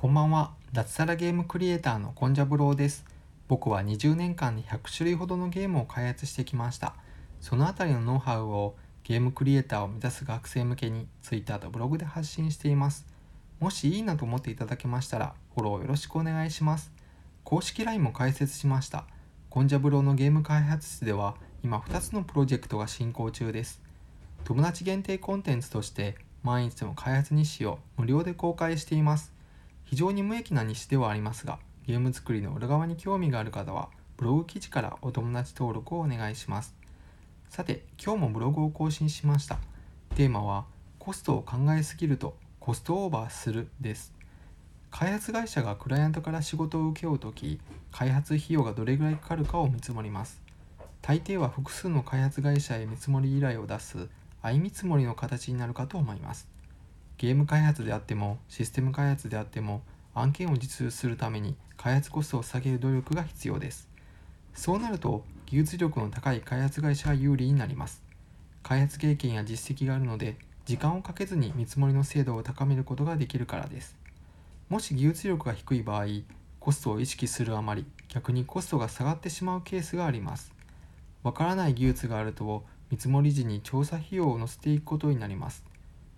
こんばんは。脱サラゲームクリエイターのコンジャブローです。僕は20年間で100種類ほどのゲームを開発してきました。そのあたりのノウハウをゲームクリエイターを目指す学生向けに Twitter とブログで発信しています。もしいいなと思っていただけましたらフォローよろしくお願いします。公式 LINE も開設しました。コンジャブローのゲーム開発室では今2つのプロジェクトが進行中です。友達限定コンテンツとして毎日の開発日誌を無料で公開しています。非常に無益な日誌ではありますがゲーム作りの裏側に興味がある方はブログ記事からお友達登録をお願いします。さて今日もブログを更新しました。テーマはコストを考えすぎるとコストオーバーするです。開発会社がクライアントから仕事を請け負う時開発費用がどれぐらいかかるかを見積もります。大抵は複数の開発会社へ見積もり依頼を出す相見積もりの形になるかと思います。ゲーム開発であってもシステム開発であっても案件を受注するために開発コストを下げる努力が必要です。そうなると技術力の高い開発会社が有利になります。開発経験や実績があるので時間をかけずに見積もりの精度を高めることができるからです。もし技術力が低い場合コストを意識するあまり逆にコストが下がってしまうケースがあります。わからない技術があると見積もり時に調査費用を載せていくことになります。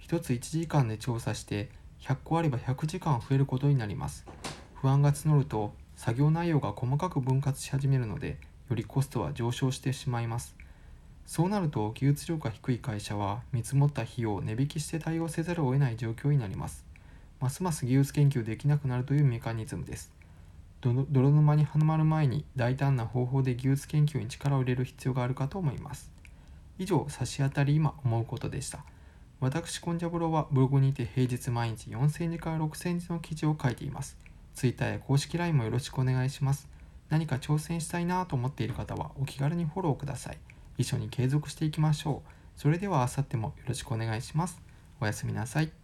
1つ1時間で調査して100個あれば100時間増えることになります。不安が募ると作業内容が細かく分割し始めるのでよりコストは上昇してしまいます。そうなると技術力が低い会社は見積もった費用を値引きして対応せざるを得ない状況になります。ますます技術研究できなくなるというメカニズムです。泥沼にはまる前に大胆な方法で技術研究に力を入れる必要があるかと思います。以上差し当たり今思うことでした。私コンジャブロはブログにて平日毎日4000字から6000字の記事を書いています。ツイッターや公式 LINE もよろしくお願いします。何か挑戦したいなと思っている方はお気軽にフォローください。一緒に継続していきましょう。それではあさってもよろしくお願いします。おやすみなさい。